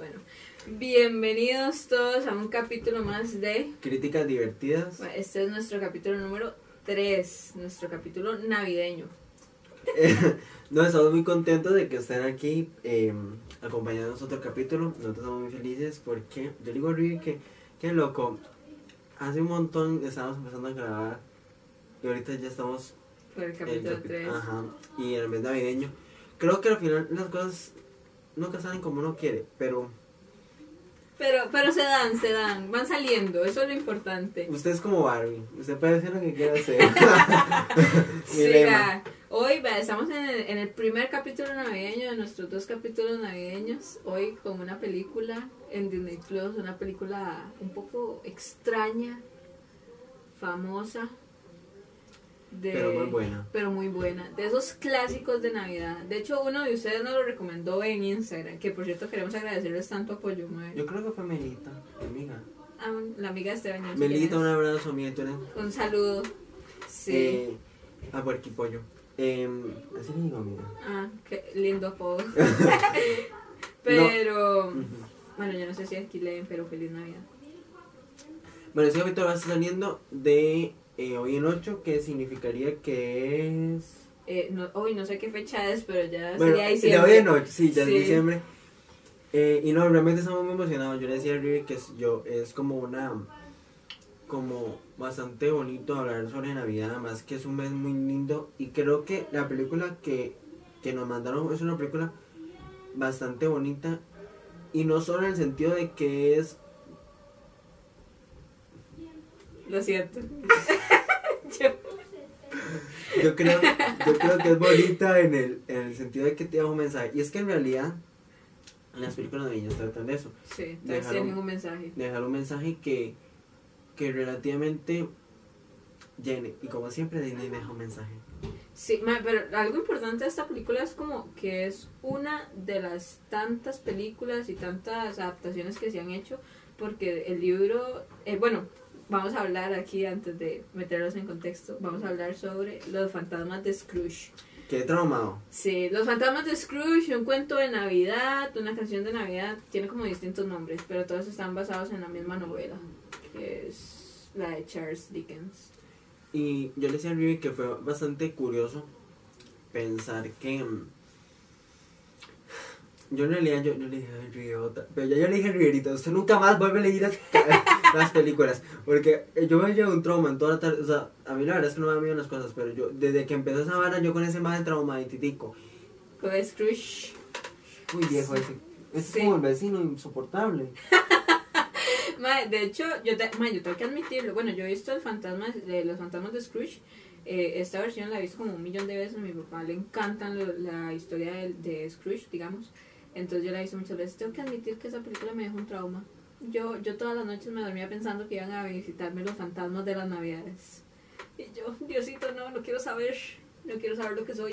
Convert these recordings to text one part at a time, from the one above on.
Bueno, bienvenidos todos a un capítulo más de... Críticas divertidas. Bueno, Este es nuestro capítulo número 3, nuestro capítulo navideño. no, estamos muy contentos de que estén aquí eh, acompañándonos otro capítulo. Nosotros estamos muy felices porque yo digo a Rui que, que loco. Hace un montón estábamos empezando a grabar y ahorita ya estamos Por el capítulo capi- 3. Ajá, y en el mes navideño. Creo que al final las cosas nunca salen como uno quiere, pero Pero, pero se dan, se dan, van saliendo, eso es lo importante. usted es como Barbie. Usted puede hacer lo que quiera hacer. Hoy estamos en el, en el primer capítulo navideño de nuestros dos capítulos navideños. Hoy con una película en Disney Plus, una película un poco extraña, famosa. De, Pero muy buena. Pero muy buena. De esos clásicos de Navidad. De hecho, uno de ustedes nos lo recomendó en Instagram. Que por cierto, queremos agradecerles tanto apoyo. mae. Yo creo que fue Melita, mi amiga. Ah, la amiga de Esteban. Melita, un abrazo, eres- Un saludo. Sí. Eh, a Puerquipollo. Eh, así le digo, amiga. Ah, qué lindo apodo. pero, bueno, yo no sé si aquí leen, pero feliz Navidad. Bueno, ese capítulo va a estar saliendo de eh, hoy en 8, que significaría que es. Eh, no, hoy no sé qué fecha es, pero ya Bueno, sería diciembre. hoy en 8, sí, ya Sí. es diciembre. Eh, y no, realmente estamos muy emocionados. Yo le decía a River que es, yo, es como una. Como bastante bonito hablar sobre Navidad, además que es un mes muy lindo. Y creo que la película que, que nos mandaron es una película bastante bonita. Y no solo en el sentido de que es Lo siento. Yo- creo, yo creo que es bonita en el, en el sentido de que te da un mensaje. Y es que en realidad las películas navideñas tratan de eso. sí, tienen un mensaje. De dejar un mensaje que, que relativamente llene. Y como siempre Disney deja un mensaje. Sí, ma, pero algo importante de esta película es como que es una de las tantas películas y tantas adaptaciones que se han hecho, porque el libro, eh, bueno, vamos a hablar aquí antes de meterlos en contexto, vamos a hablar sobre los fantasmas de Scrooge. Qué traumado. Sí, los fantasmas de Scrooge, un cuento de Navidad, una canción de Navidad, tiene como distintos nombres, pero todos están basados en la misma novela, que es la de Charles Dickens. Y yo le decía a Rivi que fue bastante curioso pensar que. Yo en realidad yo, yo le dije a Rivi otra. Pero ya yo le dije a Riverita, usted nunca más vuelve a leer las, las películas. Porque yo me llevo un trauma en toda la tarde. O sea, a mí la verdad es que no me da miedo las cosas. Pero yo, desde que empezó esa vara, yo con ese más de traumatitico. Con Scrooge. Muy viejo ese. Es Sí. como el vecino insoportable. Mae, de hecho, yo, te- yo tengo que admitirlo. Bueno, yo he visto el fantasma de los fantasmas de Scrooge. Eh, esta versión la he visto como un millón de veces. A mi papá le encantan lo- la historia de, de Scrooge, digamos. Entonces yo la he visto muchas veces. Tengo que admitir que esa película me dejó un trauma. Yo, yo todas las noches me dormía pensando que iban a visitarme los fantasmas de las navidades. Y yo, Diosito, no, no quiero saber. No quiero saber lo que soy.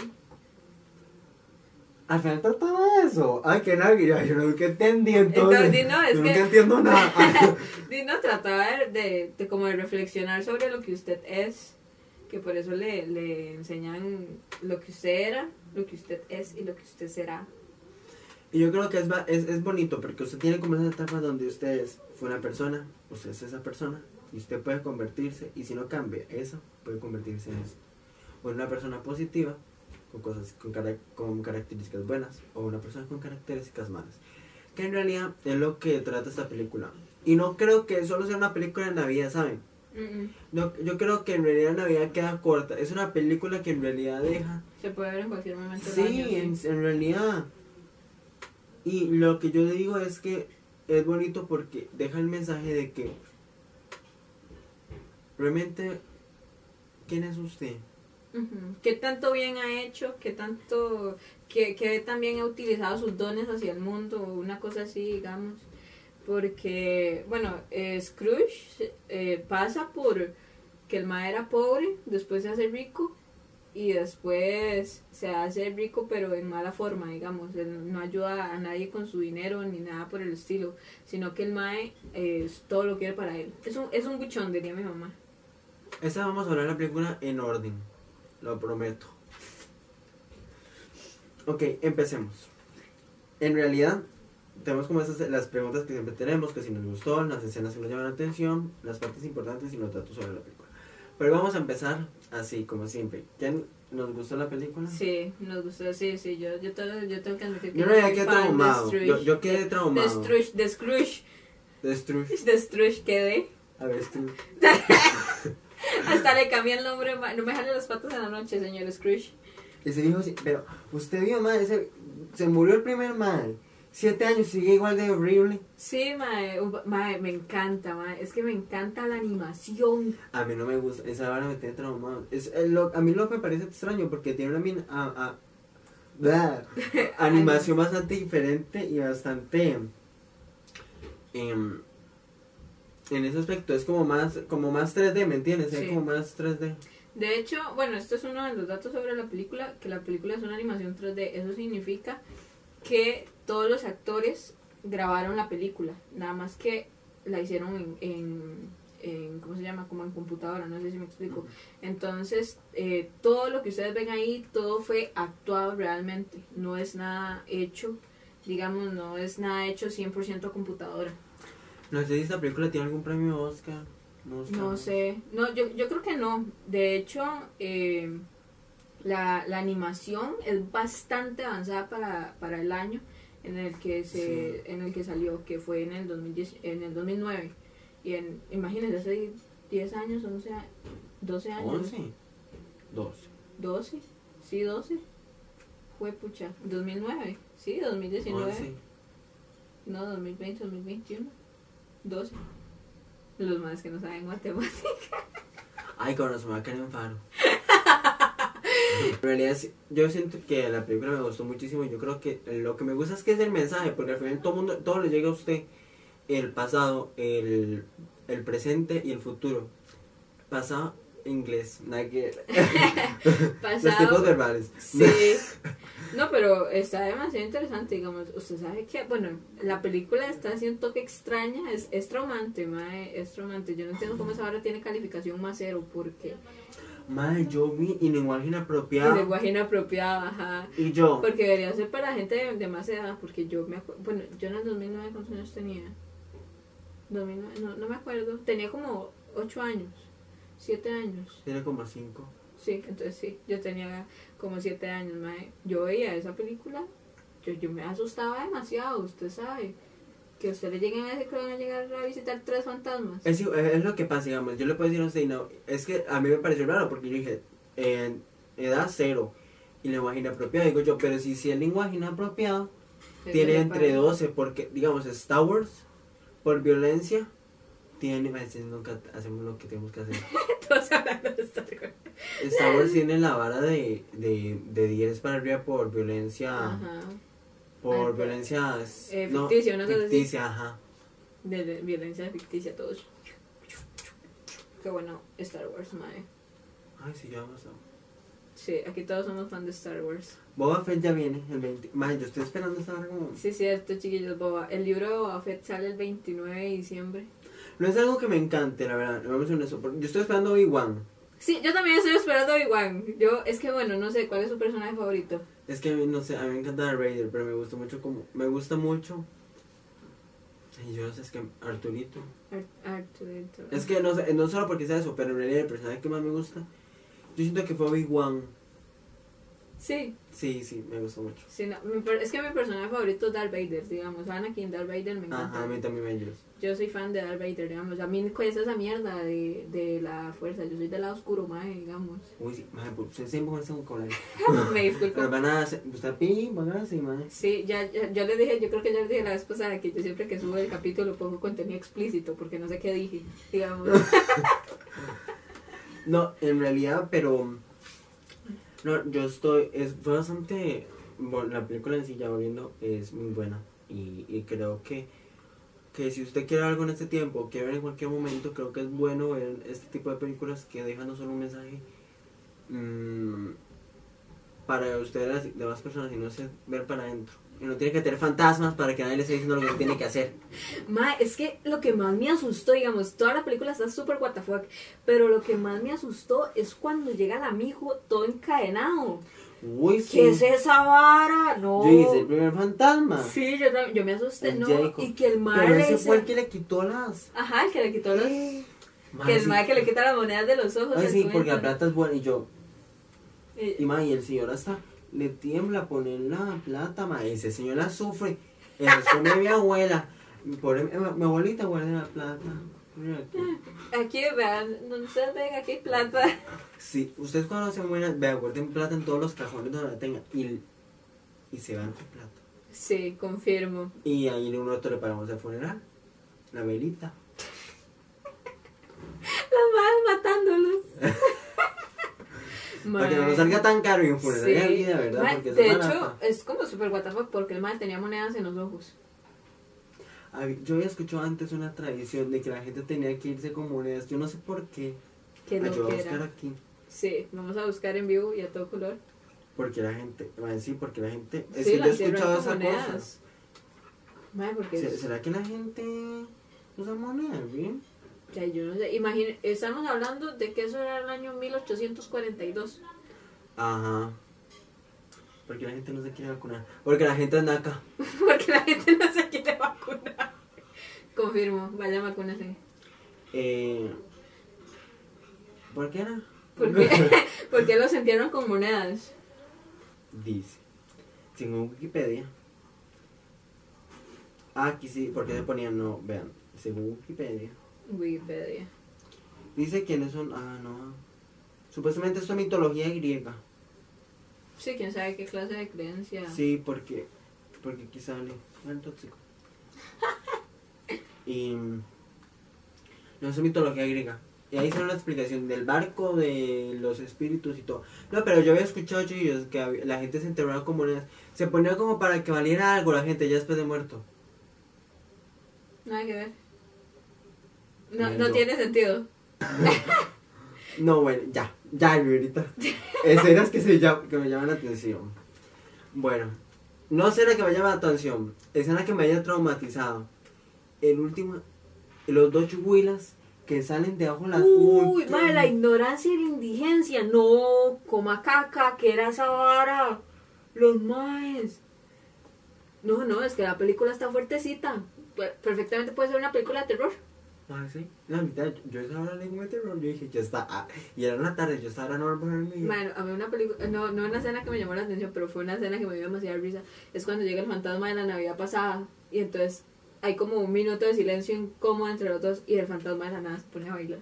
Al final trataba de eso. Ay, qué navidad. Yo nunca entendí entonces. Entonces, no, es yo que- nunca entiendo nada. Dino trataba de, de, de como de reflexionar sobre lo que usted es, que por eso le, le enseñan lo que usted era, lo que usted es y lo que usted será. Y yo creo que es, es, es bonito porque usted tiene como esa etapa donde usted es, fue una persona, usted es esa persona, y usted puede convertirse, y si no cambia eso, puede convertirse en eso. O en una persona positiva, con cosas, con, cara- con características buenas, o una persona con características malas. Que en realidad es lo que trata esta película. Y no creo que solo sea una película de Navidad, ¿saben? Mm, mm. No, yo creo que en realidad Navidad queda corta. Es una película que en realidad deja Se puede ver en cualquier momento Sí, año, en, en realidad. Y lo que yo digo es que es bonito porque deja el mensaje de que realmente, ¿quién es usted? ¿Qué tanto bien ha hecho? ¿Qué tanto, qué, qué también ha utilizado sus dones hacia el mundo? Una cosa así, digamos. Porque, bueno, eh, Scrooge eh, pasa por que el ma era pobre, después se hace rico y después se hace rico pero en mala forma, digamos. No ayuda a nadie con su dinero ni nada por el estilo, sino que el mae eh, todo lo quiere para él. Es un, es un buchón, diría mi mamá. Esta vamos a hablar de la película en orden, lo prometo. Ok, empecemos. En realidad, tenemos como esas las preguntas que siempre tenemos, que si nos gustó, las escenas que nos llaman la atención, las partes importantes y los datos sobre la película. Pero vamos a empezar así, como siempre. ¿Quién nos gustó la película? Sí, nos gustó, sí, sí, yo, yo, tengo, yo tengo que admitir que Yo no quedé traumado. Yo, yo quedé De traumado. Scrooge, de Scrooge, De Scrooge. de Scrooge quedé. A ver, Scrooge. Hasta le cambié el nombre, no me jale las patas en la noche, señor Scrooge. Ese dijo, sí, pero usted vio, madre, ese, se murió el primer mal. Siete años, sigue igual de horrible. Sí, mae, me encanta, mae, es que me encanta la animación. A mí no me gusta, esa vara me tiene traumado. Es, eh, lo- a mí lo que me parece extraño porque tiene una min- a- a- bla, animación bastante diferente y bastante... em, en ese aspecto es como más como más 3D, ¿me entiendes? Es como más 3D. De hecho, bueno, esto es uno de los datos sobre la película, que la película es una animación 3D. Eso significa que todos los actores grabaron la película, nada más que la hicieron en, en, en- ¿cómo se llama? Como en computadora, no sé si me explico. Entonces, eh, todo lo que ustedes ven ahí, todo fue actuado realmente, no es nada hecho, digamos, no es nada hecho 100% a computadora. No sé si esta película tiene algún premio Oscar. No, No sé, no, yo, yo creo que no. De hecho, eh, la, la animación es bastante avanzada para, para el año en el que se Sí. en el que salió, que fue en el 2010, en el 2009. Y en, imagínense, hace 10 años, 11, a- 12 años. 11. 12. 12, sí, 12. Fue pucha, 2009, sí, 2019. 11. No, 2020, 2021. 12. Los más que no saben matemáticas. Ay, cuando se me va a caer un faro. En realidad, yo siento que la película me gustó muchísimo. Yo creo que lo que me gusta es que es el mensaje, porque al final todo mundo, todo le llega a usted el pasado, el, el presente y el futuro. Pasado, inglés, nada que Los tipos verbales. Sí. No, pero está demasiado interesante, digamos. Usted sabe que, bueno, la película está haciendo un toque extraña, es, es traumante, mae, es traumante. Yo no entiendo cómo esa hora tiene calificación más cero, porque Madre, yo vi y lenguaje inapropiado. lenguaje inapropiado, ajá. Y yo, Porque debería ser para gente de, de más edad, porque yo me acuerdo, bueno, yo en el 2009, ¿cuántos años tenía? 2009, no, no me acuerdo, tenía como 8 años, 7 años. tiene como cinco. Sí, entonces sí, yo tenía como 7 años, mae. Yo veía esa película, yo, yo me asustaba demasiado, usted sabe. Que a usted le lleguen a decir que van a llegar a visitar tres fantasmas. Es, es lo que pasa, digamos. Yo le puedo decir a usted, no, es que a mí me pareció raro porque yo dije, en edad cero y lenguaje inapropiado. Digo yo, pero si, si el lenguaje inapropiado Eso tiene le entre pasa. 12, porque, digamos, Star Wars, por violencia, tiene. sí, nunca hacemos lo que tenemos que hacer. Todos hablando de Star Wars. Star Wars tiene la vara de, de, de 10 para arriba por violencia. Ajá. Por Ay, violencia. eh, ficticia, así. ficticia, ajá. De, de violencia ficticia, todos. Qué bueno, Star Wars, mae. Ay, sí, ya vamos a. Sí, aquí todos somos fan de Star Wars. Boba Fett ya viene el 20. Madre, yo estoy esperando hora como. Sí, cierto, chiquillos, Boba. El libro de Boba Fett sale el 29 de diciembre. No es algo que me encante, la verdad. Vamos a porque Yo estoy esperando Obi-Wan. Sí, yo también estoy esperando a Obi-Wan. Yo, es que bueno, no sé, ¿cuál es su personaje favorito? Es que a mí, no sé, a mí me encanta Darth Vader, pero me gusta mucho como. Me gusta mucho. Ay, yo no sé, es que Arturito. Ar- Arturito. Es que no sé, no solo porque sea eso, pero en realidad el personaje que más me gusta. Yo siento que fue Obi-Wan. Sí, Sí, sí, me gustó mucho. sí, no, mi per- es que mi personaje favorito es Darth Vader, digamos. Anakin, Darth Vader me encanta. Ajá, a mí también me ayuda. Yo soy fan de Darth Vader, digamos. A mí ¿cuál es esa mierda de, de la fuerza. Yo soy del lado oscuro, mae, digamos. Uy, sí, madre, pues ustedes siempre con ese vocabulario. me disculpo. Pero van a hacer. Usted pi, van a hacer. Sí, ya, ya, yo les dije, yo creo que ya les dije la vez pasada que yo siempre que subo el capítulo pongo contenido explícito porque no sé qué dije, digamos. No, en realidad, pero. No, yo estoy. Es, fue bastante. Bueno, la película en sí, ya volviendo, es muy buena. Y, y creo que. Que si usted quiere algo en este tiempo, quiere ver en cualquier momento, creo que es bueno ver este tipo de películas que dejan no solo un mensaje mm, para ustedes, las demás personas, sino ver para adentro. Y no tiene que tener fantasmas para que nadie le esté diciendo lo que tiene que hacer. Ma, es que lo que más me asustó, digamos, toda la película está súper WTF, pero lo que más me asustó es cuando llega el amigo todo encadenado. Uy, sí. ¿Qué es esa vara? No. Yo hice el primer fantasma. Sí, yo, también- yo me asusté, El no. Jacob. Y que el mae Pero ese fue el que le quitó las. Ajá, el que le quitó. Mae, Que el sí. que le quita las monedas de los ojos. Ay, sí, porque la plata es buena. Y yo, Eh, y ma, y el señor hasta le tiembla poner la plata, ma. Ese señor la sufre. Eso es como mi abuela. Por, mi, mi abuelita guarda la plata. Aquí. Vean, donde ustedes ven, aquí plata. Sí, ustedes cuando se mueran, vean, guarden plata en todos los cajones donde la tengan. Y, y se van con plata. Sí, confirmo. Y ahí uno otro le pagamos el funeral. La velita. Las madres matándolos. Para que no nos salga tan caro y un funeral Sí. de vida, ¿verdad? Mae, Porque de es hecho, es como súper guatafa porque el mae tenía monedas en los ojos. Yo había escuchado antes una tradición de que la gente tenía que irse con monedas. Yo no sé por qué. Que yo voy a buscar aquí. Sí, vamos a buscar en vivo y a todo color. Porque la gente, bueno, sí, porque la gente, es sí, que yo he escuchado con esa monedas. cosa. Mae, porque ¿Se- es- ¿Será que la gente usa monedas, bien? Ya, yo no sé. Imagine, estamos hablando de que eso era el año 1842. Ajá. Porque la gente no se quiere vacunar. Porque la gente anda acá. porque la gente no se quiere vacunar. Confirmo, vaya vacúnese. Eh, ¿Por qué era? Porque, porque los entierran con monedas. Dice. Según Wikipedia. Ah, aquí sí, porque se ponían, no, vean. Según Wikipedia. Wikipedia. Dice quiénes son. Ah, no. Supuestamente esto es mitología griega. Sí, quién sabe qué clase de creencia. Sí, porque, porque aquí sale el tóxico. Y no es mitología griega. Y ahí sale una explicación del barco, de los espíritus y todo. No, pero yo había escuchado chillos que la gente se enterraba monedas. Se ponía como para que valiera algo la gente ya después de muerto. Nada que ver. No, no tiene sentido. No, bueno, ya, ya, ahorita. Escenas que, se llam- que me llaman la atención. Bueno, no escena que me llama la atención, escena que me haya traumatizado. El último, los dos chuguilas que salen de abajo las Uy, madre, la ignorancia y la indigencia. No, coma caca, que era esa vara. Los maes. No, no, es que la película está fuertecita. Pe- Perfectamente puede ser una película de terror. Ah, sí, la mitad, yo esa hora le de terror, yo dije, ya está, ah, y era una tarde, yo estaba por dormir. Bueno, a mí una película, no, no una escena que me llamó la atención, pero fue una escena que me dio demasiada risa. Es cuando llega el fantasma de la Navidad pasada y entonces hay como un minuto de silencio incómodo entre los dos y el fantasma de la nada se pone a bailar.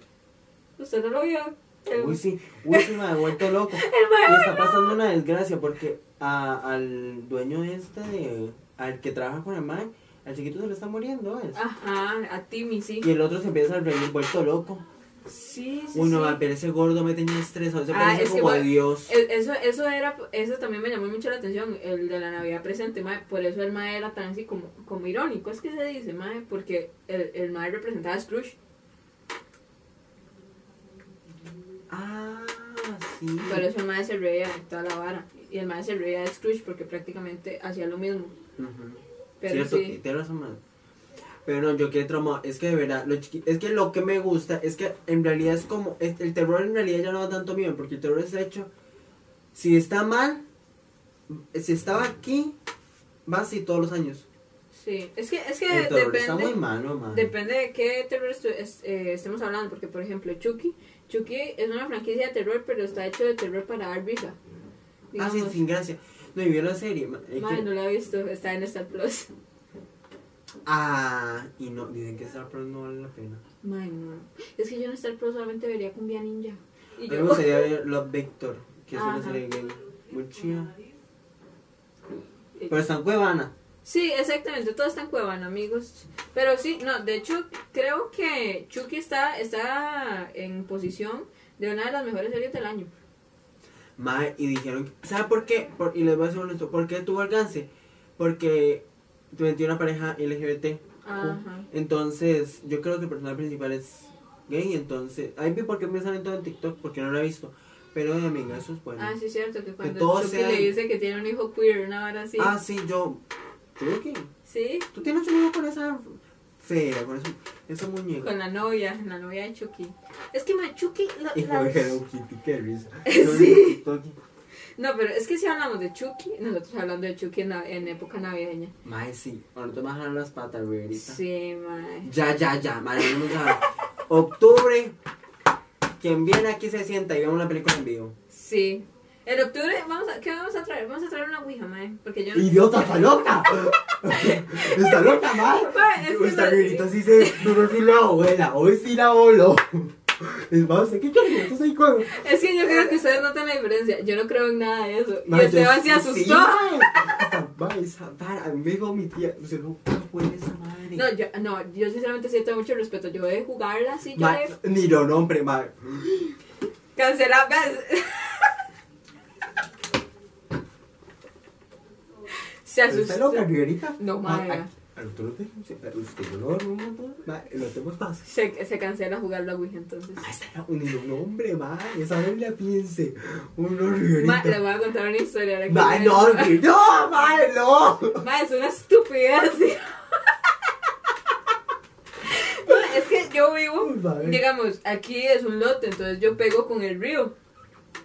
¿Usted no lo vio? El, Uy, sí, uy, sí, me ha vuelto loco. el Le está pasando una desgracia porque a, al dueño este de, al que trabaja con el man, al chiquito se le está muriendo, ¿es? Ajá, a Timmy, sí. Y el otro se empieza a reír vuelto loco. Sí, sí, Uy, no, sí. va, pero ese gordo me tenía estresado, se Ah, parece es que como a Dios. El- Eso, eso era, eso también me llamó mucho la atención, el de la Navidad presente, mae, por eso el mae era tan así como, como irónico, es que se dice, mae, porque el, el mae representaba a Scrooge, Ah, sí. por eso el mae se reía de toda la vara, y el mae se reía de Scrooge porque prácticamente hacía lo mismo, Ujú. Pero Cierto, sí, tienes razón. Pero no, yo quedé traumado. Es que de verdad, lo chiqui- es que lo que me gusta es que en realidad es como. es- el terror en realidad ya no da tanto miedo, porque el terror es hecho. Si está mal, si estaba aquí, va así todos los años. sí, es que, es que El terror está muy depende, malo, man. depende de qué terror estu- es- eh, estemos hablando, porque por ejemplo Chucky, Chucky es una franquicia de terror, pero está hecho de terror para dar risa, Ah, sí, sin gracia. No, y vi la serie. Es Mae, que- no la he visto, está en Star Plus. Ah, y no, dicen que Star Plus no vale la pena. Mae, no. Es que yo en Star Plus solamente vería Cumbia Ninja. Y A mí me yo. gustaría ver Love Victor, que es una serie gay. Muy chida. Pero está en Cuevana. Sí, exactamente, todo está en Cuevana, amigos. Pero sí, no, de hecho, creo que Chucky está, está en posición de una de las mejores series del año. Mae, y dijeron, ¿sabe por qué? Por- y les voy a decir honesto, ¿por qué tuvo alcance? Porque metió una pareja LGBT. Ajá. Entonces, yo creo que el personaje principal es gay, entonces, ahí vi por qué me salen todo en TikTok, porque no lo he visto. Pero, ay, amiga, eso es bueno. Ah, sí, es cierto, que cuando todo Chucky sea- le dice que tiene un hijo queer, una hora así. Ah, sí, yo, creo que, Sí, tú tienes un hijo con esa fea, con esa, esa muñeca. con la novia, la novia de Chucky. Es que, mae, Chucky, la- Y la- Hello Kitty, risa. Sí. No, pero es que si hablamos de Chucky, nosotros hablando de Chucky en, la- en época navideña. Mae, sí. Bueno, te bajan las patas, Riverita. Sí, mae. Ya, ya, ya. Mae, vamos a... Octubre. Quien viene aquí se sienta y ve una película en vivo. Sí. En octubre, vamos a, ¿qué vamos a traer? Vamos a traer una Ouija, mae. Porque yo no... ¡Idiota, está loca! ¡Está loca, mae! Mae, es que Esta no- Riverita sí se... No, sí la abuela. Hoy sí la voló. Vamos, ¿qué quieres? Entonces. Es que yo creo que ustedes notan la diferencia. Yo no creo en nada de eso. Y Mae, yo Esteban se asustó. sí, mae. Esa vara, a mí me dijo mi tía, o sea, no, ¿cómo fue esa madre? No, yo, no, yo sinceramente sí tengo mucho respeto. Yo de jugarla así, yo de ni lo nombre, mae. cancelar. ¿ves? Se ¿Está asustó. loca, Riverita? No, mae. Mae, ¿al otro lo tengo? Sí, pero Usted no lo no, Mae, lo tengo fácil. Se, se cancela jugar la Ouija entonces. Mae, está lo nombre, mae. Esa vez la piense. Uno, Ma, le Riverita. voy a contar una historia. Mae, me- no, no, mae, no. Ma, es una estupidez. Ma, es que yo vivo, digamos, aquí es un lote, entonces yo pego con el río.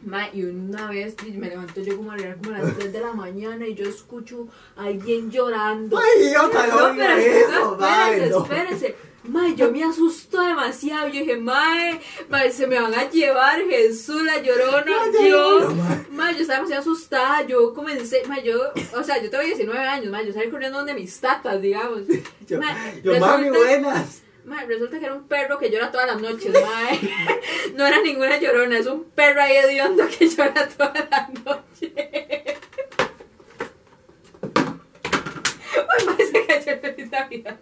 Ma, y una vez me levanto yo como a como a las 3 de la mañana y yo escucho a alguien llorando. Ay, idiota, no No, pero eso, espérese, no. espérese. Mae, yo me asusto demasiado. Yo dije, mae, mae, se me van a llevar Jesús, la llorona. Ay, Yo, no, mae. mae, yo estaba demasiado asustada. Yo comencé, mae, yo, o sea, yo tengo 19 años, mae, yo salí corriendo donde mis tatas, digamos. Yo, Mae, yo mami, buenas. Mae, resulta que era un perro que llora todas las noches, mae. No era ninguna llorona, es un perro ahí hediondo que llora todas las noches. Ay, mae, se cayó el feliz Navidad.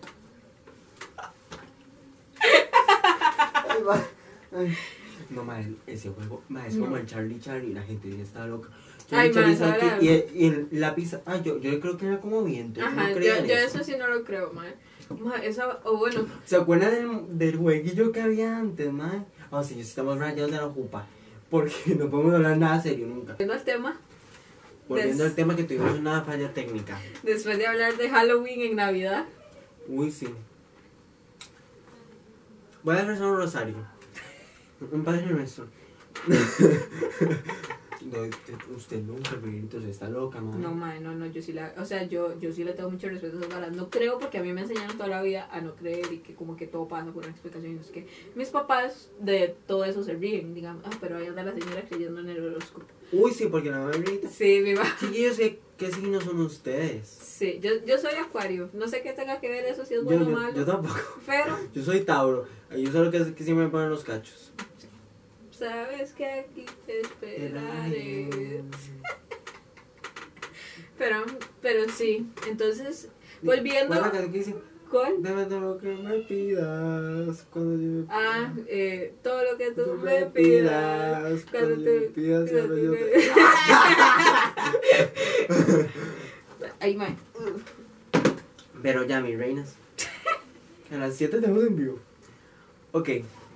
Ay, ma- ay. No, ma, ese juego, ma, es como No. el Charlie Charlie, la gente ya está loca. Ay, Charlie Charlie, ma, ¿sabe ahora- qué? y, el, y el- la pizza, ah, yo, yo creo que era como viento, yo Ajá, no yo, en yo eso. eso sí no lo creo, mae. Mae, esa, o bueno, ¿Se acuerdan del, del jueguillo que había antes, ma? Oh, sí, estamos rayados de la jupa, porque no podemos hablar nada serio nunca. volviendo al tema, Volviendo Des- al tema que tuvimos una falla técnica. después de hablar de Halloween en Navidad, Uy, sí. Voy a rezar un rosario. Un padre nuestro. no, usted, nunca, Miguelito, se está loca, madre. no, mae, no, no, yo sí la, o sea, yo, yo sí le tengo mucho respeto a esas varas. No creo porque a mí me enseñaron toda la vida a no creer y que como que todo pasa por una explicación. Es que mis papás de todo eso se ríen, digamos, ah, pero ahí anda la señora creyendo en el horóscopo. Uy, sí, porque la mamita. Sí, mi mamá. Chiquillos, ¿qué, ¿qué signos son ustedes? Sí, yo, yo soy acuario. No sé qué tenga que ver eso, si es Yo, bueno o yo, malo. yo tampoco. Pero, Yo soy Tauro. Yo solo que, que siempre me ponen los cachos. Sabes que aquí te esperaré. Pero, pero sí, entonces, volviendo. ¿Cuál. Dame todo lo que me pidas. Cuando yo me Ah, eh, todo lo que tú, Tú me pidas. Cuando Cuando yo me tú- pidas, cuando yo tú- te... Ay, mae. Pero ya, mis reinas. A las 7 tenemos en vivo. Ok.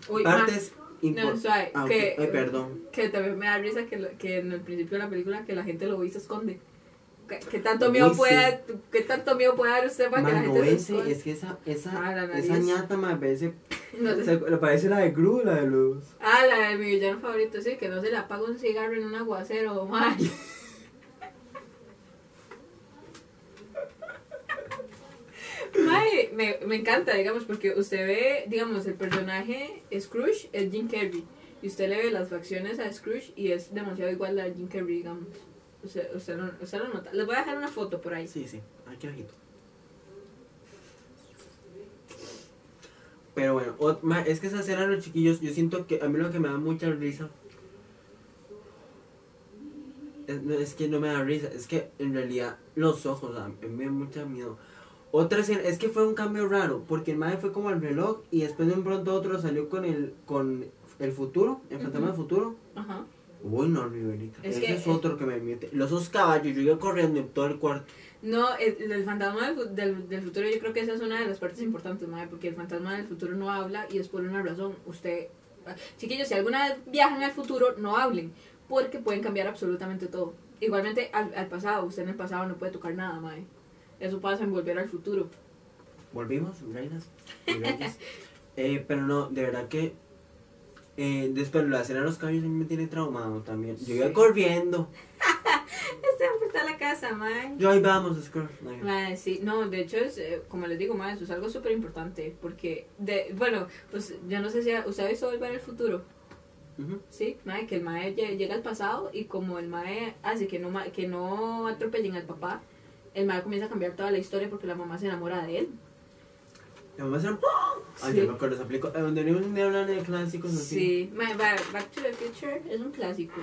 Uy. Partes No, suave, Ah, que, Ay, perdón. que también me da risa que, lo- que en el principio de la película que la gente lo ve y se esconde. ¿Qué, qué tanto Uy, miedo sí. puede, qué tanto miedo puede dar usted para que la gente se ese, esconda? es que esa, esa, Ah, esa ñata me parece, No sé. se- parece la de Gru, la de los... Ah, la de mi villano favorito, sí, que no se le apaga un cigarro en un aguacero, mae. Mae, me, me encanta, digamos, porque usted ve, digamos, el personaje Scrooge es Jim Carrey. Y usted le ve las facciones a Scrooge y es demasiado igual a Jim Carrey, digamos. Usted, usted, lo, usted lo nota. Les voy a dejar una foto por ahí. Sí, sí, aquí bajito. Pero bueno, es que esa escena los chiquillos, yo siento que a mí lo que me da mucha risa es, que no me da risa, es que en realidad los ojos a mí me da mucho miedo. Otra escena, es que fue un cambio raro, porque el madre fue como al reloj y después de un pronto otro salió con el, con el futuro, el fantasma del futuro. Ajá. Uy, no, Riverita, Es ese que- es otro que me mete. Los dos caballos, yo iba corriendo en todo el cuarto. No, el, el fantasma del, del, del futuro yo creo que esa es una de las partes importantes, mae, porque el fantasma del futuro no habla y es por una razón. Usted, chiquillos, si alguna vez viajan al futuro, no hablen, porque pueden cambiar absolutamente todo. Igualmente al, al pasado, usted en el pasado no puede tocar nada, mae. Eso pasa en volver al futuro. Volvimos, reinas. eh, pero no, de verdad que eh, después la escena de los caballos a mí me tiene traumado también. Yo iba corriendo. a la casa, mae. Yo ahí vamos, Scrooge. Mae, sí, no, de hecho es, eh, como les digo, mae, eso es algo súper importante, porque, de, bueno, pues yo no sé si usted ha visto Volver al Futuro. ¿sí? Mae, que el mae lle- llega al pasado y como el mae hace que no, ma- que no atropellen al papá, el mae comienza a cambiar toda la historia porque la mamá se enamora de él. La mamá se llama- Ay, Sí. yo me acuerdo esa película. Eh, Donde día hablando de clásicos así. Sí, Back to the Future es un clásico.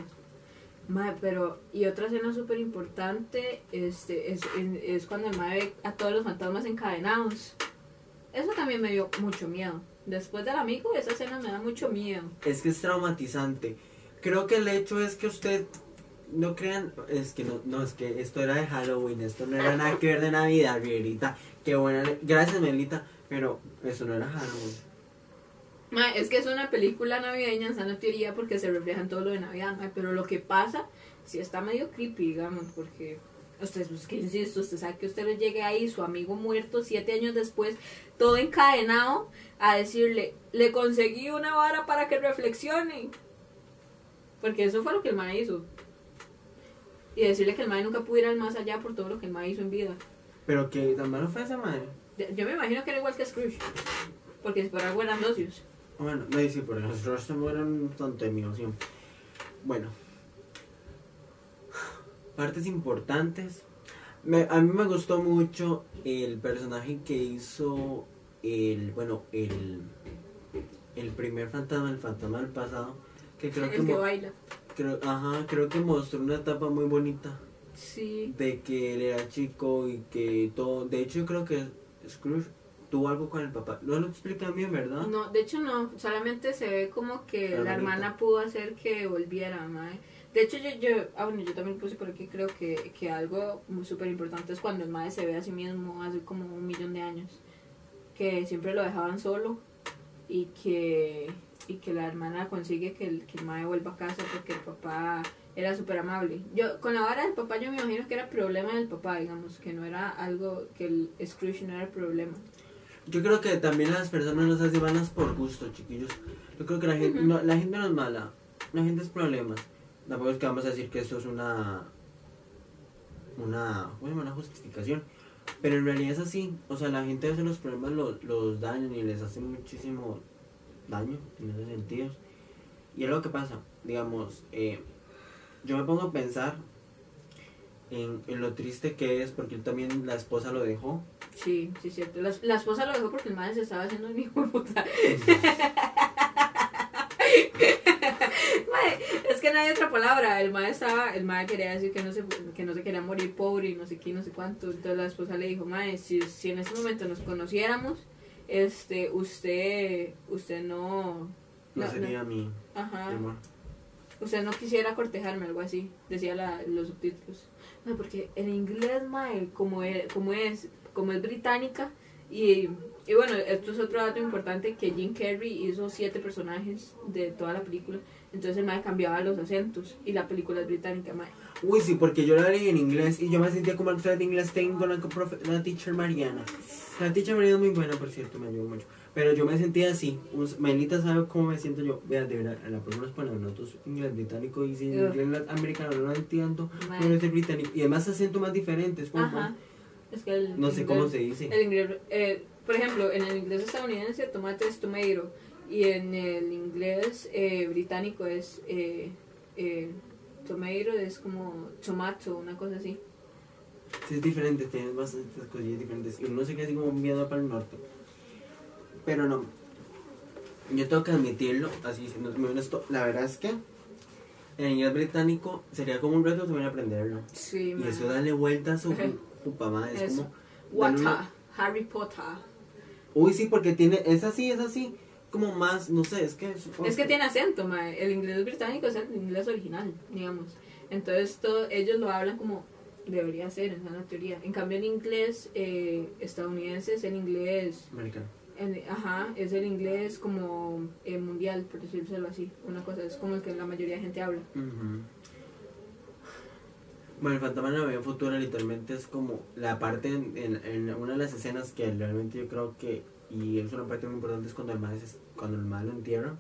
Pero, y otra escena súper importante este, es, es, es cuando el mae ve a todos los fantasmas encadenados. Eso también me dio mucho miedo. Después del amigo, esa escena me da mucho miedo. Es que es traumatizante. Creo que el hecho es que usted no crean, es que no, no, es que esto era de Halloween, esto no era nada que ver de Navidad, Miguelita. Qué buena, gracias Melita, pero eso no era Halloween. Mae, es que es una película navideña en sana teoría porque se refleja en todo lo de Navidad, pero lo que pasa sí está medio creepy, digamos, porque usted, pues que insisto, usted sabe que usted le llegue ahí, su amigo muerto siete años después, todo encadenado, a decirle, le conseguí una vara para que reflexione. Porque eso fue lo que el mae hizo. Y decirle que el mae nunca pudo ir más allá por todo lo que el mae hizo en vida. Pero que tan malo fue esa madre. Yo me imagino que era igual que Scrooge. Porque por algo eran socios. Bueno, no sí, por los rostros eran un tonto de mi emoción. Bueno, partes importantes. Me- a mí me gustó mucho el personaje que hizo el, bueno, el, el primer fantasma, el fantasma del pasado, que creo que, el que mo- baila. Creo, ajá, creo que mostró una etapa muy bonita Sí. de que él era chico y que todo, de hecho yo creo que Scrooge tuvo algo con el papá. No lo explican bien, ¿verdad? No, de hecho no, solamente se ve como que La hermana pudo hacer que volviera, mae. De hecho, yo, yo, ah, bueno, yo también puse por aquí, creo que, que algo súper importante es cuando el mae se ve a sí mismo hace como un millón de años. Que siempre lo dejaban solo y que, y que la hermana consigue que el, que el mae vuelva a casa porque el papá era súper amable. Yo, con la vara del papá, yo me imagino que era problema del papá, digamos, que no era algo, que el Scrooge no era el problema. Yo creo que también las personas nos hacen malas por gusto, chiquillos. Yo creo que la gente, no, la gente no es mala, la gente es problemas. Tampoco es que vamos a decir que esto es una, una, bueno, una justificación. Pero en realidad es así. O sea, la gente hace los problemas los, los dañan y les hace muchísimo daño en esos sentidos. Y es lo que pasa. Digamos, eh, yo me pongo a pensar en, en lo triste que es porque él también la esposa lo dejó. Sí, sí, cierto. La, la esposa lo dejó porque el madre se estaba haciendo un hijo de puta. Es que no hay otra palabra. El madre estaba, el madre quería decir que no se que no se quería morir pobre y no sé qué, no sé cuánto. Entonces la esposa le dijo, madre, si, si en ese momento nos conociéramos, este, usted, usted no, No, No, sería mi, mi ajá, amor. usted no quisiera cortejarme, algo así, decía la, los subtítulos. No, porque en inglés, mae, como es, como es, como es británica, y, y bueno, esto es otro dato importante, que Jim Carrey hizo siete personajes de toda la película, entonces el mae cambiaba los acentos, y la película es británica, mae. Uy, sí, porque yo la leí en inglés y yo me sentía como el de inglés tengo la, profe- teacher Mariana. La teacher Mariana es muy buena, por cierto, me ayudó mucho. Pero yo me sentía así. Melita sabe cómo me siento yo. Vean, de verdad, en la próxima nos nosotros inglés británico y si inglés americano no lo entiendo, no sé británico. Y además acento más diferentes, como Ajá. Es que el no sé cómo se dice. El inglés, eh, por ejemplo, en el inglés estadounidense tomate es tomato y en el inglés eh, británico es eh, eh, tomato es como tomato, una cosa así. Sí, es diferente, tienes bastantes cosillas diferentes. Y uno se queda así como miedo para el norte. Pero no. Yo tengo que admitirlo, así siendo muy honesto. La verdad es que en inglés británico sería como un reto también aprenderlo. Sí, Y man. eso darle vuelta a su madre. Es Eso. como. Water, darle una- Harry Potter. Uy, sí, porque tiene. Es así, es así. Como más, no sé, es que. Es que tiene acento, mae. El inglés británico es el inglés original, digamos. Entonces todo, ellos lo hablan como debería ser, esa es la teoría. En cambio el inglés eh, estadounidense es el inglés Americano. El- ajá, es el inglés como eh, mundial, por decírselo así. Una cosa, es como el que la mayoría de gente habla. Bueno, el fantasma de la Navidad futura literalmente es como la parte en, en, en una de las escenas que realmente yo creo que, y es una parte muy importante, es cuando el mal, cuando el mal lo entierra.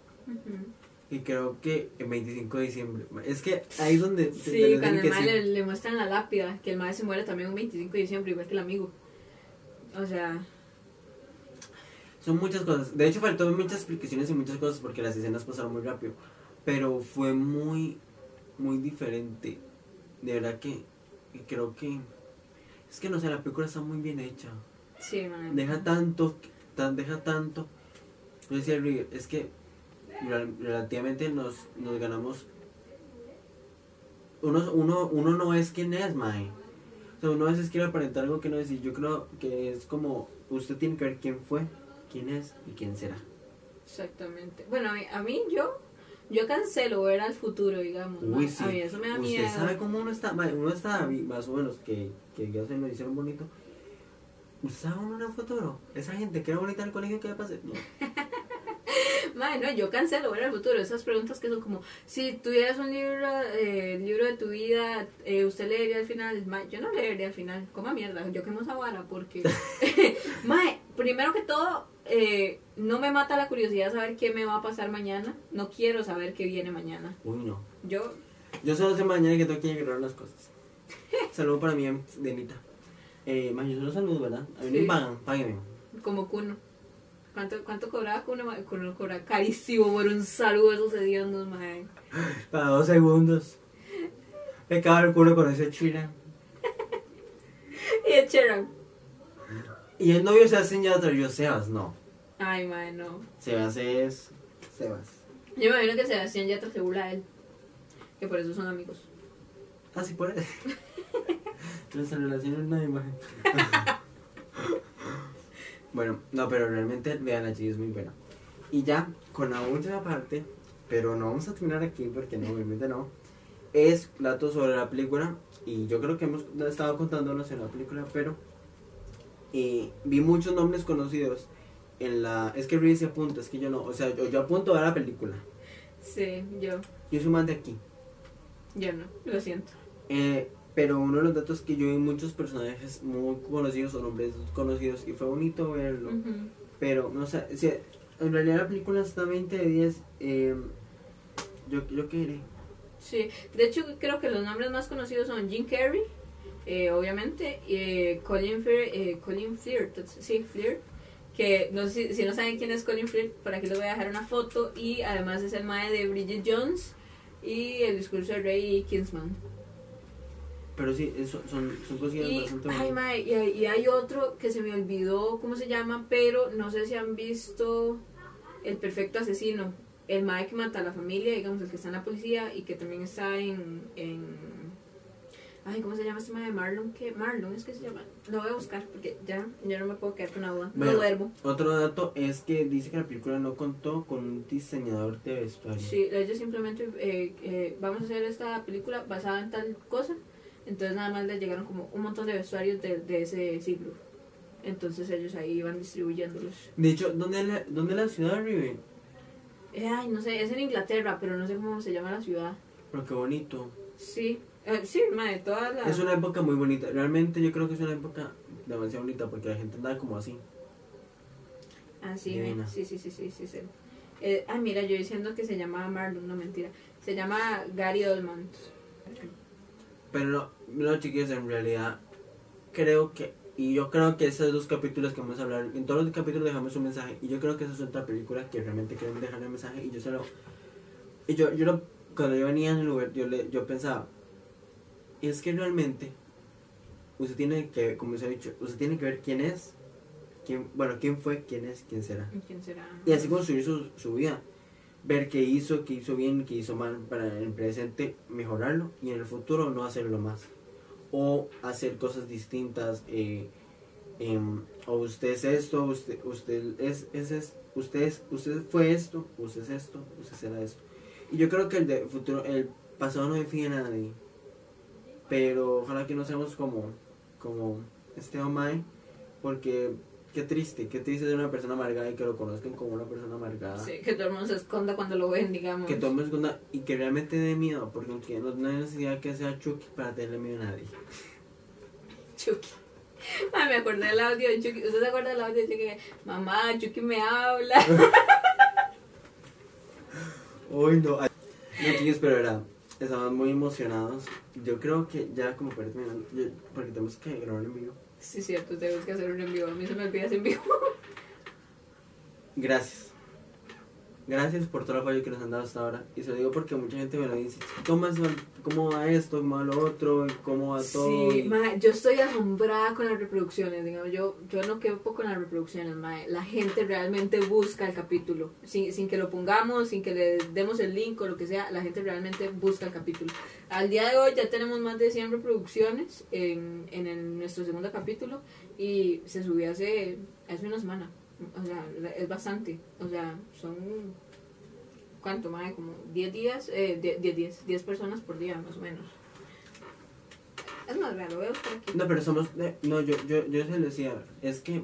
Y creo que el 25 de diciembre. Es que ahí es donde. Sí, cuando el decir- le, le muestran la lápida, que el mae se muere también un 25 de diciembre, igual que el amigo. O sea, Son muchas cosas. De hecho, faltó muchas explicaciones y muchas cosas porque las escenas pasaron muy rápido. Pero fue muy, muy diferente. De verdad que, que creo que. Es que no sé, la película está muy bien hecha. sí, mae. Deja tanto, tan, deja tanto. Yo decía, es que rel- relativamente nos, nos ganamos. Uno, uno, uno no es quien es, Mae. O sea, uno a veces quiere aparentar algo que no es. Y yo creo que es como. Usted tiene que ver quién fue, quién es y quién será. Exactamente. Bueno, a mí, a mí yo, yo cancelo ver al futuro, digamos. Uy, sí. A mí eso me da Usted miedo. sabe cómo uno está, mae, uno está más o menos que, que ya se lo hicieron bonito. ¿Usted sabe uno en el futuro? Esa gente que era bonita en el colegio, ¿qué le pasa? No. Mae, no, yo cancelo ver al futuro. Esas preguntas que son como, si tuvieras un libro, eh, libro de tu vida, eh, ¿usted leería al final? Mae, yo no leería al final. Coma mierda, yo quemo esa vara porque... Mae, primero que todo, eh, no me mata la curiosidad saber qué me va a pasar mañana. No quiero saber qué viene mañana. Uy, no. Yo, Yo solo sé mañana que tengo que llegar unas cosas. Saludo para mi Denita. Eh, man, yo solo saludo, ¿verdad? A mí Sí. me pagan, páguenme. como Kuno. ¿Cuánto, cuánto cobraba Kuno? Mae, Kuno cobraba carísimo por un saludo esos hediondos, mae. Para dos segundos. Me cago el culo con ese chila. Y el Cheran. Y el novio se hace ya otro, yo Sebas, no. Ay, mae, no. Sebas es. Sebas. Yo me imagino que Sebastián Yatra se burla de él. Que por eso son amigos. Ah, sí, por eso. Nuestra relación es una imagen. bueno, no, pero realmente vean la chica es muy buena. Y ya, con la última parte, pero no vamos a terminar aquí porque no, obviamente no. Es datos sobre la película. Y yo creo que hemos estado contándonos en la película, pero eh, vi muchos nombres conocidos en la. Es que Ríe se apunta, es que yo no. O sea, yo, yo apunto a la película. Sí, yo. Yo soy más de aquí. Yo no, lo siento. Eh, pero uno de los datos que yo vi muchos personajes muy conocidos o nombres conocidos y fue bonito verlo. Pero, no sé, si, en realidad la película está 20 de 10. eh, yo, yo qué diré. Sí, de hecho creo que los nombres más conocidos son Jim Carrey, eh, obviamente, y eh, Colin, Firth, eh, Colin Firth, sí, Firth, que no sé si, si no saben quién es Colin Firth, por aquí les voy a dejar una foto, y además es el mae de Bridget Jones y el discurso de Rey Kingsman. Pero sí, eso, son, son conocidos Y, bastante ay, mae, y, hay- y hay otro que se me olvidó cómo se llama, pero no sé si han visto El Perfecto Asesino. El mae que mata a la familia, digamos, el que está en la policía y que también está en. en ay, ¿cómo se llama este mae de Marlon? ¿Qué? Marlon es que se llama. Lo voy a buscar porque ya, ya no me puedo quedar con la duda. No Bueno. duermo. Otro dato es que dice que la película no contó con un diseñador de vestuario. Sí, ellos simplemente eh, eh, vamos a hacer esta película basada en tal cosa. Entonces nada más les llegaron como un montón de vestuarios de, de ese siglo. Entonces ellos ahí iban distribuyéndolos. De hecho, ¿dónde es la, dónde es la ciudad, Riven? Eh, ay, no sé, es en Inglaterra, pero no sé cómo se llama la ciudad. Pero qué bonito. Sí, eh, sí, madre, toda la... Es una época muy bonita. Realmente yo creo que es una época demasiado bonita porque la gente anda como así. Ah, sí, Divina. sí, sí, sí, sí, sí, sí. Eh, ay, mira, yo diciendo que se llamaba Marlon, no mentira. Se llama Gary Oldman. Pero no, no chiquillos, en realidad creo que, y yo creo que esos dos capítulos que vamos a hablar, en todos los capítulos dejamos un mensaje, y yo creo que esa es otra película que realmente queremos dejar el mensaje, y yo se lo, y yo, yo lo, cuando yo venía en el Uber, yo, le, yo pensaba, es que realmente, usted tiene que, como se ha dicho, usted tiene que ver quién es, quién, bueno, quién fue, quién es, quién será. ¿Quién será? Y así construir su, su vida. Ver qué hizo, qué hizo bien, qué hizo mal para en el presente mejorarlo y en el futuro no hacerlo más. O hacer cosas distintas. eh, em, o usted es esto, usted, usted es, es, es- usted es, usted fue esto, usted es esto, usted será esto. Y yo creo que el de futuro, el pasado no define a nadie. Pero ojalá que no seamos como, como este Omai, porque qué triste, qué triste ser una persona amargada y que lo conozcan como una persona amargada. Sí, que todo el mundo se esconda cuando lo ven, digamos. Que tomes cuenta y que realmente dé miedo, porque no, no hay necesidad que sea Chucky para tenerle miedo a nadie. Chucky. Ay, me acordé del audio de Chucky. ¿Usted se acuerda del audio de Chucky? Mamá, Chucky me habla. Hoy no. No, chicos, pero era. Estamos muy emocionados. Yo creo que ya como para terminar, porque tenemos que grabar en vivo. Sí, cierto, tengo que hacer un envío. A mí se me olvida ese envío. Gracias. Gracias por todo el apoyo que nos han dado hasta ahora. Y se lo digo porque mucha gente me lo dice. ¿Cómo, es- cómo va esto? ¿Cómo va lo otro? ¿Y ¿Cómo va todo? Sí, mae, yo estoy asombrada con las reproducciones, digamos, yo, yo no quepo con las reproducciones, mae. la gente realmente busca el capítulo, sin, sin que lo pongamos, sin que le demos el link o lo que sea, la gente realmente busca el capítulo. Al día de hoy ya tenemos más de 100 reproducciones en, en el- nuestro segundo capítulo y se subió hace, hace una semana, o sea, es bastante, o sea, son... ¿Cuánto, mae? Como 10 días, eh, 10, 10, 10 personas por día, más o menos. Es más, vea, lo buscar aquí. No, pero somos. eh, No, yo, yo, yo se lo decía. Es que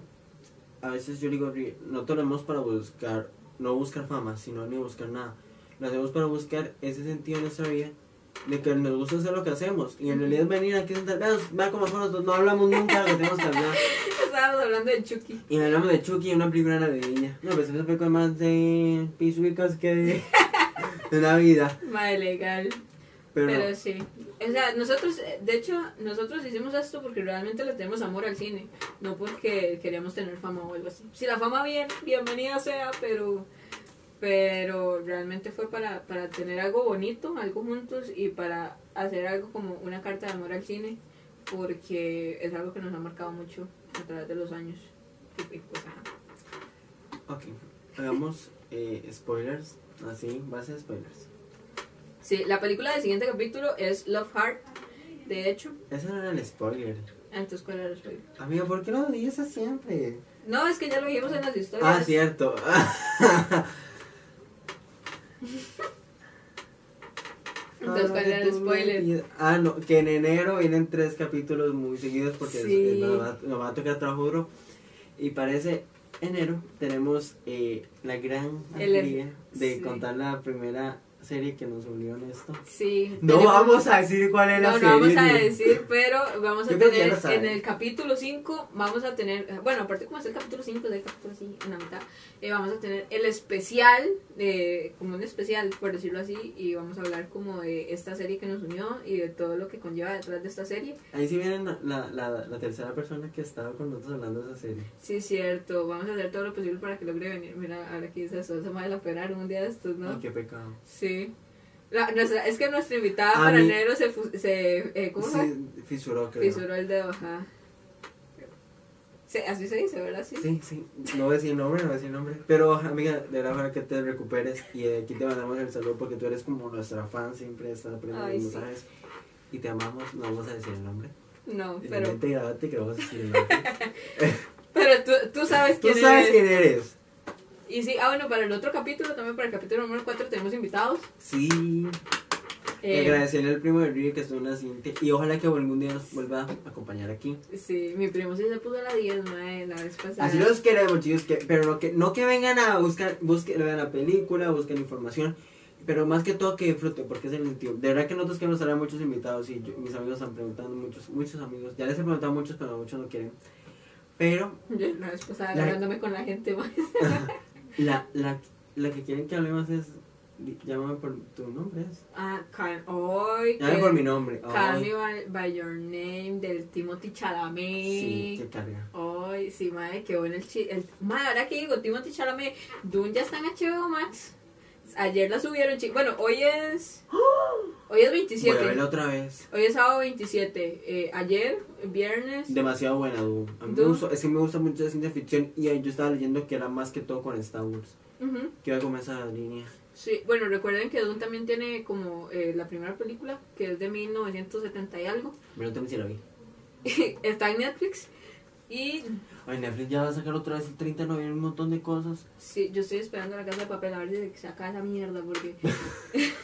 a veces yo digo, "Ri, no tenemos para buscar, no buscar fama, sino ni buscar nada. Lo hacemos para buscar ese sentido en nuestra vida de que nos gusta hacer lo que hacemos. Y en realidad es venir aquí a sentar, vean, vea son nosotros, no hablamos nunca de lo que tenemos que hablar. Estábamos hablando de Chucky. Y hablamos de Chucky, una película navideña. No, pues esa película más de pisuicas que de, de Navidad. Madre legal. Pero, Pero sí. O sea, nosotros, de hecho, nosotros hicimos esto porque realmente le tenemos amor al cine. No porque queríamos tener fama o algo así. Si la fama bien, bienvenida sea, pero pero realmente fue para, para tener algo bonito, algo juntos y para hacer algo como una carta de amor al cine porque es algo que nos ha marcado mucho a través de los años. Y, pues, ajá. ok, hagamos eh, spoilers, así, base de spoilers. Sí, la película del siguiente capítulo es Love Heart, de hecho. Ese no era el spoiler. Entonces, ¿cuál era el spoiler? Amigo, ¿por qué lo dices siempre? No, es que ya lo dijimos en las historias. Ah, cierto. Entonces, ¿cuál era el spoiler? Ah, no, que en enero vienen tres capítulos muy seguidos porque Sí. nos, va, nos va a tocar trabajo duro. Y para ese enero tenemos eh, la gran alegría de sí. contar la primera serie que nos unió en esto. Sí. No tenemos- vamos a decir cuál es la No, serie. no vamos a decir, pero vamos a tener en el capítulo 5, vamos a tener, bueno, aparte como es el capítulo 5, es el capítulo así, en la mitad, eh, vamos a tener el especial, eh, como un especial, por decirlo así, y vamos a hablar como de esta serie que nos unió y de todo lo que conlleva detrás de esta serie. Ahí sí viene la, la, la, la tercera persona que estaba con nosotros hablando de esa serie. Sí, cierto, vamos a hacer todo lo posible para que logre venir. Mira, ahora aquí dice eso, se me va a operar un día de estos, ¿no? Ay, qué pecado. Sí. La, nuestra, es que nuestra invitada A para enero se, se eh, ¿cómo? Sí, fisuró, creo. Fisuró el dedo, ajá. Sí, así se dice, ¿verdad? Sí. Sí, sí, no voy a decir nombre, no voy a decir nombre. Pero, amiga, de verdad, que te recuperes. Y aquí te mandamos el saludo porque tú eres como nuestra fan, siempre estás poniendo Ay, los sí. mensajes. Y te amamos, no vamos a decir el nombre. No, pero, mente, grabate que vamos a decir el nombre. pero tú, tú sabes Tú quién sabes eres. quién eres. Y sí, ah, bueno, para el otro capítulo, también para el capítulo número 4 tenemos invitados. Sí. Eh, Agradecerle al primo de Río que estuvo en la siguiente. Y ojalá que algún día nos vuelva a acompañar aquí. sí, mi primo sí se puso a la 10, mae, la vez pasada. Así los queremos, chicos, que, pero no que, no que vengan a buscar, busquen, vean la película, busquen información, pero más que todo que disfruten, porque es el sentido. De verdad que nosotros queremos traer muchos invitados y yo- mis amigos están preguntando, muchos, muchos amigos, ya les he preguntado a muchos, pero muchos no quieren. Pero Yo la vez pasada La- agarrándome con la gente, mae. la, la, la que quieren que hablemos es, llámame por tu nombre, es. Ah, Call, hoy. Llámame por mi nombre. Me by, by Your Name del Timothy sí, Chalamet. qué carga. Ay, sí, madre, qué bueno el chiste. Madre, ahora que digo, Timothy Chalamet, Dune ya está en HBO Max. Ayer la subieron, chi- Bueno, hoy es. Hoy es Voy a 27. verla otra vez. Hoy es sábado 27. Eh, ayer, viernes. Demasiado buena, Du. A mí me gusta, es que me gusta mucho la ciencia ficción y yo estaba leyendo que era más que todo con Star Wars. Ujú. Que iba como esa línea. Sí, bueno, recuerden que Dune también tiene como eh, la primera película, que es de 1970 y algo. Pero no tengo si la vi. está en Netflix. Y Ay, Netflix ya va a sacar otra vez el 30 de noviembre un montón de cosas. sí, yo estoy esperando la casa de papel a ver si saca esa mierda, porque.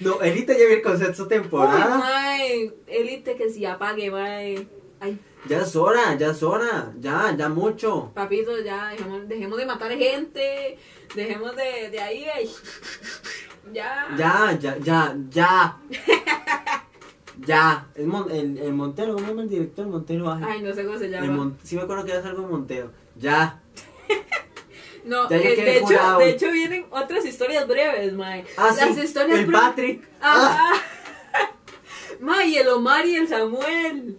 No, Elite ya viene con sexta ¡Uy, temporada. mae! Elite que si apague, mae. Ay, Ya es hora, ya es hora. Ya, ya mucho. papito, ya dejemos, dejemos de matar gente. Dejemos de, de ahí. ay. Ya. Ya, ya, ya, ya. ya. Mon- el, el Montero, ¿cómo llama el director? Montero. Ay, Ay, no sé cómo se llama. Sí me acuerdo que era algo Montero. Ya. No, Ya eh, de, hecho, jurado. de hecho vienen otras historias breves, mae. Ah, Las sí, historias el. Patrick. Ah, Ajá. Mae, el Omar y el Samuel.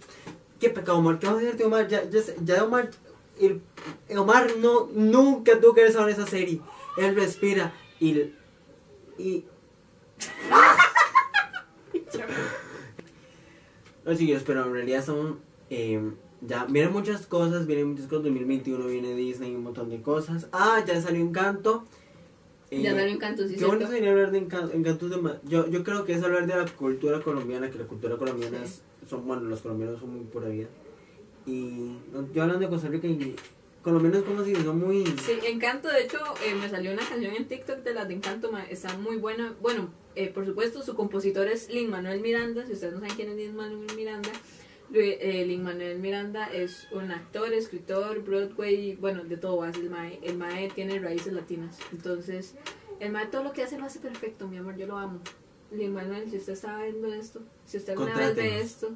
qué pecado, Omar. ¿Qué vamos a hacer de Omar? Ya, ya, Omar. el- Omar no, nunca tuvo que en esa serie. Él respira y. y No, chicos, pero en realidad son. eh, ya vienen muchas cosas, vienen muchas cosas. 2021 viene Disney, un montón de cosas. Ah, ya salió Encanto. Eh, Ya salió Encanto, sí, Qué cierto. sería hablar de Encanto. Encanto de yo, yo creo que es hablar de la cultura colombiana, que la cultura colombiana Sí. es, son, bueno, los colombianos son muy pura vida. Y yo hablando de Costa Rica y colombianos como si son muy... Sí, Encanto, de hecho, eh, me salió una canción en TikTok de las de Encanto, está muy buena. Bueno, eh, por supuesto, su compositor es Lin Manuel Miranda. Si ustedes no saben quién es Lin Manuel Miranda, eh, Lin Manuel Miranda es un actor, escritor, Broadway, bueno, de todo hace el Mae. El Mae tiene raíces latinas. Entonces, el Mae todo lo que hace lo hace perfecto, mi amor, yo lo amo. Lin Manuel, si usted está viendo esto, si usted alguna vez ve esto,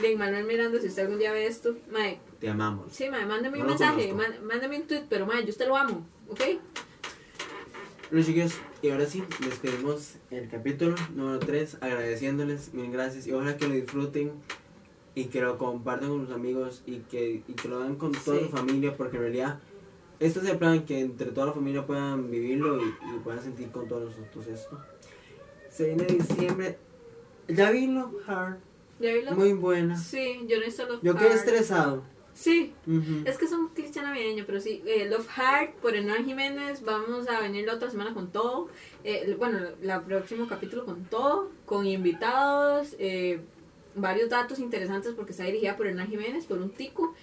Lin Manuel Miranda, si usted algún día ve esto, Mae, Te amamos. Sí, mae, mándame No un mensaje, mándame un tweet, pero mae, yo usted lo amo, ¿ok? Bueno chicos, y ahora sí, despedimos el capítulo número 3, agradeciéndoles, mil gracias, y ojalá que lo disfruten y que lo compartan con sus amigos y que, y que lo hagan con toda Sí. su familia, porque en realidad esto es el plan, que entre toda la familia puedan vivirlo y, y puedan sentir con todos nosotros esto. Se viene diciembre, ya vino Hard, ¿Ya vi lo? muy buena. Sí, yo no hice Love Yo quedé estresado. Sí, es que es un cliché navideño, pero sí. eh, Love Hard por Hernán Jiménez. Vamos a venir la otra semana con todo. Eh, bueno, el próximo capítulo con todo. Con invitados. eh, varios datos interesantes porque está dirigida por Hernán Jiménez, por un tico.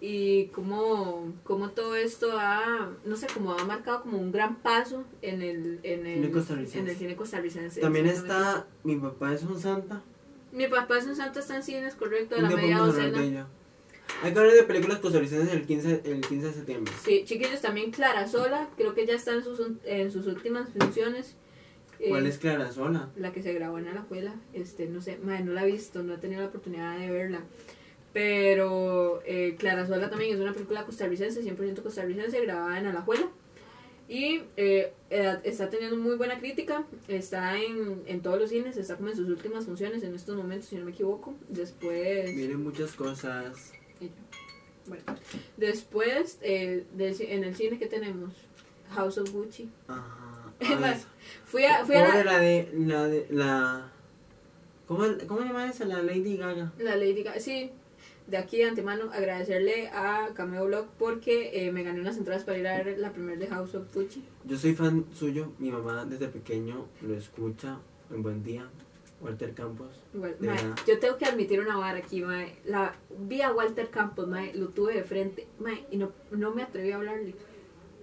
Y cómo, cómo todo esto ha, no sé, como ha marcado como un gran paso en el, en el, Cine costarricense. en el cine costarricense. También está, mi papá es un santa. Mi papá es un santo, está en cines, correcto, de la media docena. de. Hay que hablar de películas costarricenses el 15, el 15 de septiembre. Sí, chiquillos, también Clara Sola, creo que ya está en sus, en sus últimas funciones. Eh, ¿Cuál es Clara Sola? La que se grabó en Alajuela, este, no sé, madre, no la he visto, no he tenido la oportunidad de verla. Pero eh, Clara Sola también es una película costarricense, 100% costarricense, grabada en Alajuela. Y eh, eh, está teniendo muy buena crítica, está en, en todos los cines, está como en sus últimas funciones en estos momentos, si no me equivoco. Después... Vienen muchas cosas. Bueno, después eh, en el cine que tenemos House of Gucci. Ajá. Es más, esa. Fui a, fui a la, la de. La de. La. ¿Cómo, ¿Cómo llama esa? La Lady Gaga. la Lady Gaga. Sí, de aquí de antemano agradecerle a Cameo Blog porque eh, me gané unas entradas para ir a ver la primera de House of Gucci. Yo soy fan suyo. Mi mamá desde pequeño lo escucha. En buen día. Walter Campos. Bueno, De mae, verdad. yo tengo que admitir una vara aquí, mae. La vi a Walter Campos, mae, lo tuve de frente, mae, y no, no me atreví a hablarle.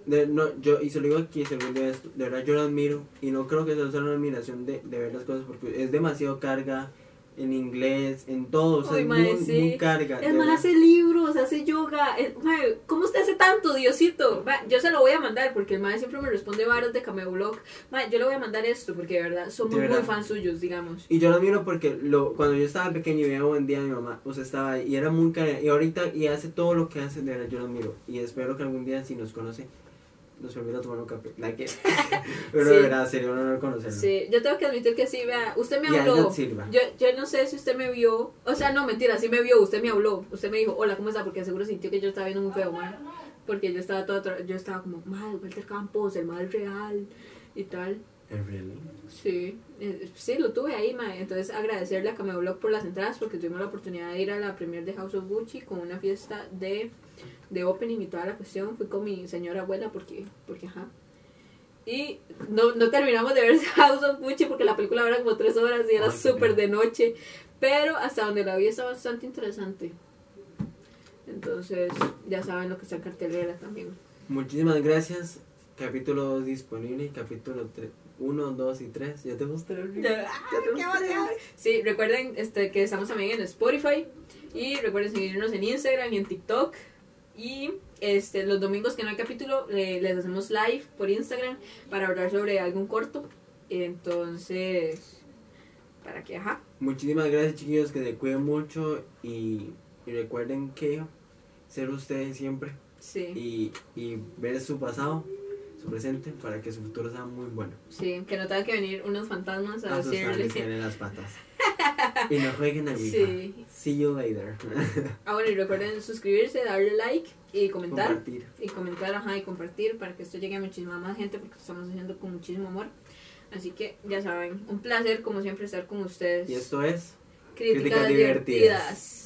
De, no, yo, y se lo digo aquí, día esto, de verdad yo lo admiro. Y no creo que sea una admiración de, de ver las cosas. Porque es demasiado carga. En inglés, en todo. O sea, Ay, es mae, muy, sí. muy carga. Es más, hace libros, hace yoga. Es- mae, ¿Cómo usted hace tanto, Diosito? Yo se lo voy a mandar porque el mae siempre me responde varos de Cameo Blog. Mae, yo le voy a mandar esto porque de verdad somos De verdad. muy fans suyos, digamos. Y yo lo admiro porque lo, cuando yo estaba pequeño y veía buen día a mi mamá, o sea, estaba ahí y era muy cara. Y ahorita, y hace todo lo que hace, de verdad yo lo admiro. Y espero que algún día, si nos conoce, nos permita tomar un café. Like. Pero Sí. de verdad, sería un honor conocerlo. Sí, yo tengo que admitir que sí, vea, usted me habló. Yo, yo no sé si usted me vio, o sea, no, mentira, sí me vio, usted me habló, usted me dijo, hola, ¿cómo está? Porque seguro sintió que yo estaba viendo muy feo, mae. Porque yo estaba tra- yo estaba como, madre, Walter Campos, el mal real y tal. Eh, really? Sí, eh, sí, lo tuve ahí, mae. Entonces agradecerle a Cameo Blog por las entradas porque tuvimos la oportunidad de ir a la premier de House of Gucci con una fiesta de, de opening y toda la cuestión. Fui con mi señora abuela porque, porque ajá. Y no, no terminamos de ver House of Gucci porque la película dura como tres horas y era súper de noche. Pero hasta donde la vi está bastante interesante. Entonces, ya saben lo que está en cartelera también. Muchísimas gracias. Capítulo 2 disponible. Capítulo 1, 2 y 3. Ya te mostré el video. ¿Qué Sí, recuerden este, que estamos también en Spotify y recuerden seguirnos en Instagram y en TikTok. Y este, los domingos que no hay capítulo les hacemos live por Instagram para hablar sobre algún corto. Entonces, para que, ajá. Muchísimas gracias, chiquillos. Que se cuiden mucho. Y, y recuerden que ser ustedes siempre. Sí, y, y ver su pasado, su presente, para que su futuro sea muy bueno. sí, que no tenga que venir unos fantasmas a Asustarles decirle. en las patas. y no jueguen a Ouija. Sí. See you later. Ah, bueno, y recuerden suscribirse, darle like y comentar. Compartir. Y comentar, ajá, y compartir para que esto llegue a muchísima más gente porque lo estamos haciendo con muchísimo amor. Así que ya saben, un placer como siempre estar con ustedes. Y esto es Críticas, Críticas divertidas. divertidas.